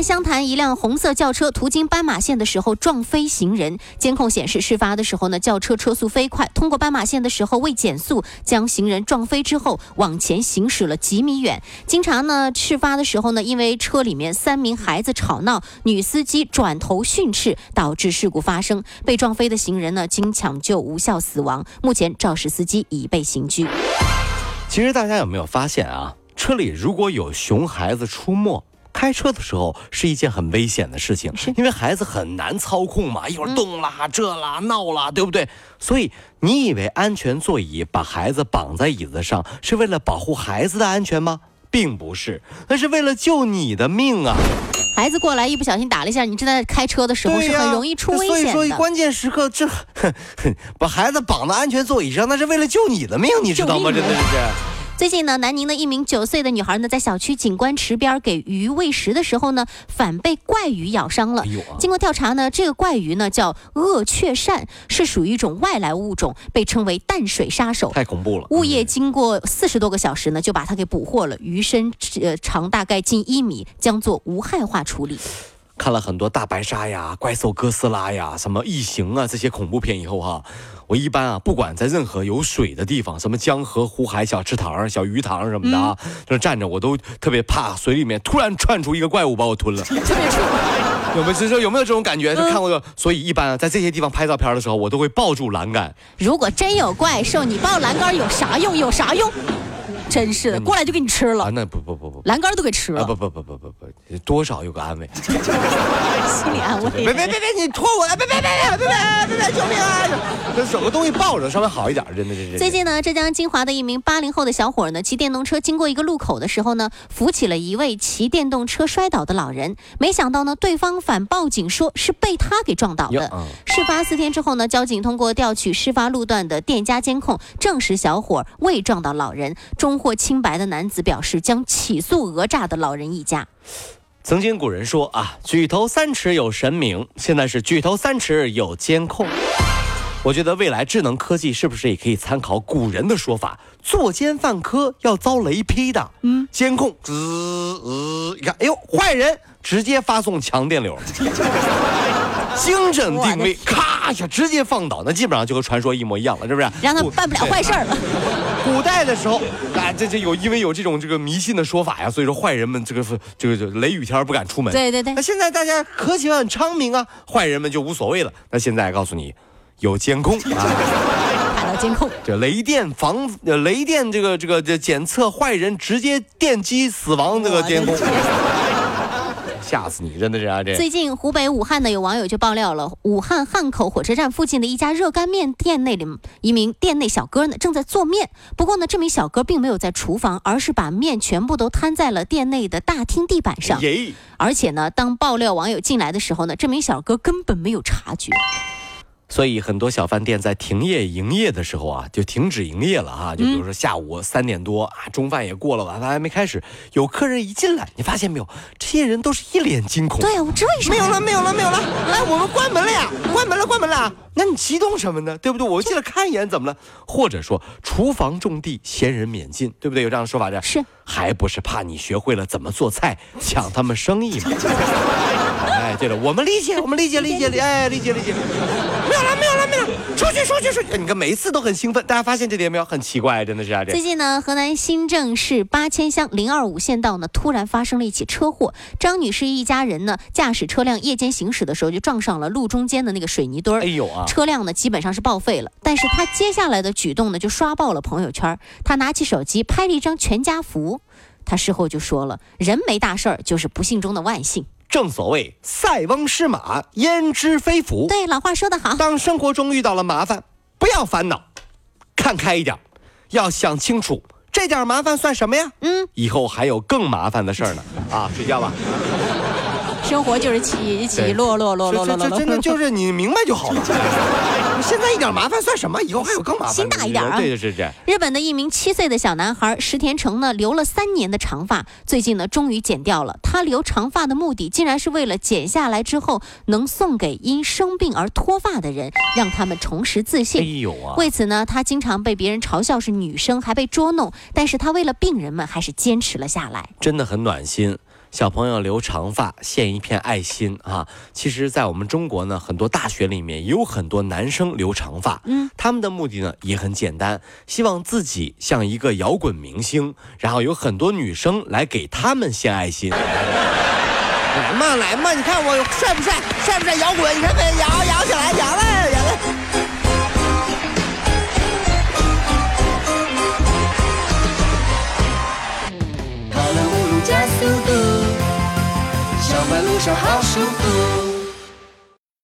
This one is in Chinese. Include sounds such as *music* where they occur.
南湘潭一辆红色轿车途经斑马线的时候撞飞行人。监控显示，事发的时候呢，轿车车速飞快，通过斑马线的时候未减速，将行人撞飞之后往前行驶了几米远。经查呢，事发的时候呢，因为车里面三名孩子吵闹，女司机转头训斥，导致事故发生。被撞飞的行人呢，经抢救无效死亡。目前肇事司机已被刑拘。其实大家有没有发现啊？车里如果有熊孩子出没。开车的时候是一件很危险的事情，因为孩子很难操控嘛，一会儿动啦、这啦、闹啦，对不对？所以你以为安全座椅把孩子绑在椅子上是为了保护孩子的安全吗？并不是，那是为了救你的命啊！孩子过来一不小心打了一下，你正在开车的时候是很容易出危险的。所以说关键时刻这 *laughs* 把孩子绑到安全座椅上，那是为了救你的命，你知道吗？真的是。最近呢，南宁的一名九岁的女孩呢，在小区景观池边给鱼喂食的时候呢，反被怪鱼咬伤了。经过调查呢，这个怪鱼呢叫鳄雀鳝，是属于一种外来物种，被称为淡水杀手。太恐怖了！物业经过四十多个小时呢，就把它给捕获了。鱼身呃长大概近一米，将做无害化处理。看了很多大白鲨呀、怪兽哥斯拉呀、什么异形啊这些恐怖片以后哈，我一般啊不管在任何有水的地方，什么江河湖海、小池塘、小鱼塘什么的啊，就站着我都特别怕水里面突然窜出一个怪物把我吞了。*laughs* 有没有？说有没有这种感觉？就看过，所以一般啊在这些地方拍照片的时候，我都会抱住栏杆。如果真有怪兽，你抱栏杆有啥用？有啥用？真是的，过来就给你吃了。啊那不不不不，栏杆都给吃了。不不不不不不，多少有个安慰，*laughs* 心理安慰。别别别别，你拖我！别别别别别别别，救命啊！这找个东西抱着稍微好一点，真的是。最近呢，浙江金华的一名八零后的小伙呢，骑电动车经过一个路口的时候呢，扶起了一位骑电动车摔倒的老人。没想到呢，对方反报警说是被他给撞倒的。事发四天之后呢，交警通过调取事发路段的店家监控，证实小伙未撞到老人。终获清白的男子表示，将起诉讹诈的老人一家。曾经古人说啊，举头三尺有神明，现在是举头三尺有监控。我觉得未来智能科技是不是也可以参考古人的说法，作奸犯科要遭雷劈的？嗯，监控滋滋，你看，哎呦，坏人直接发送强电流。*laughs* 精准定位，咔一下直接放倒，那基本上就和传说一模一样了，是不是？让他办不了坏事儿了。古代的时候，啊，这这有因为有这种这个迷信的说法呀，所以说坏人们这个这个雷雨天不敢出门。对对对。那现在大家科技很昌明啊，坏人们就无所谓了。那现在告诉你，有监控啊，*laughs* 看到监控，这雷电防雷电这个这个这检测坏人直接电击死亡这个监控。吓死你！真的是啊，这最近湖北武汉呢，有网友就爆料了，武汉汉口火车站附近的一家热干面店内里一名店内小哥呢，正在做面。不过呢，这名小哥并没有在厨房，而是把面全部都摊在了店内的大厅地板上。而且呢，当爆料网友进来的时候呢，这名小哥根本没有察觉。所以很多小饭店在停业营业的时候啊，就停止营业了哈。就比如说下午三点多啊，中饭也过了，晚饭还没开始，有客人一进来，你发现没有？这些人都是一脸惊恐。对啊，我这为什么？没有了，没有了，没有了！来，我们关门了呀！关门了，关门了！那你激动什么呢？对不对？我进来看一眼，怎么了？或者说厨房种地，闲人免进，对不对？有这样的说法的。是，还不是怕你学会了怎么做菜，抢他们生意吗？*laughs* 哎，对了，我们理解，我们理解，理解，理，哎，理解，理解。没有了，没有了。出去，出去，出去！你看每一次都很兴奋，大家发现这点没有？很奇怪，真的是啊。最近呢，河南新郑市八千乡零二五县道呢，突然发生了一起车祸。张女士一家人呢，驾驶车辆夜间行驶的时候，就撞上了路中间的那个水泥墩儿。哎呦啊！车辆呢，基本上是报废了。但是她接下来的举动呢，就刷爆了朋友圈。她拿起手机拍了一张全家福。她事后就说了：“人没大事儿，就是不幸中的万幸。”正所谓“塞翁失马，焉知非福”。对，老话说得好。当生活中遇到了麻烦，不要烦恼，看开一点，要想清楚，这点麻烦算什么呀？嗯，以后还有更麻烦的事儿呢。啊，睡觉吧。生活就是起起落落落落落落，真的就是你明白就好了。*laughs* 现在一点麻烦算什么？以后还有更麻烦。心大一点啊！对对，是这。日本的一名七岁的小男孩石田成呢，留了三年的长发，最近呢，终于剪掉了。他留长发的目的，竟然是为了剪下来之后能送给因生病而脱发的人，让他们重拾自信。哎呦啊！为此呢，他经常被别人嘲笑是女生，还被捉弄。但是他为了病人们，还是坚持了下来。真的很暖心。小朋友留长发，献一片爱心啊！其实，在我们中国呢，很多大学里面也有很多男生留长发，嗯，他们的目的呢也很简单，希望自己像一个摇滚明星，然后有很多女生来给他们献爱心。来嘛来嘛，你看我帅不帅？帅不帅？摇滚，你看没？摇摇。好舒服。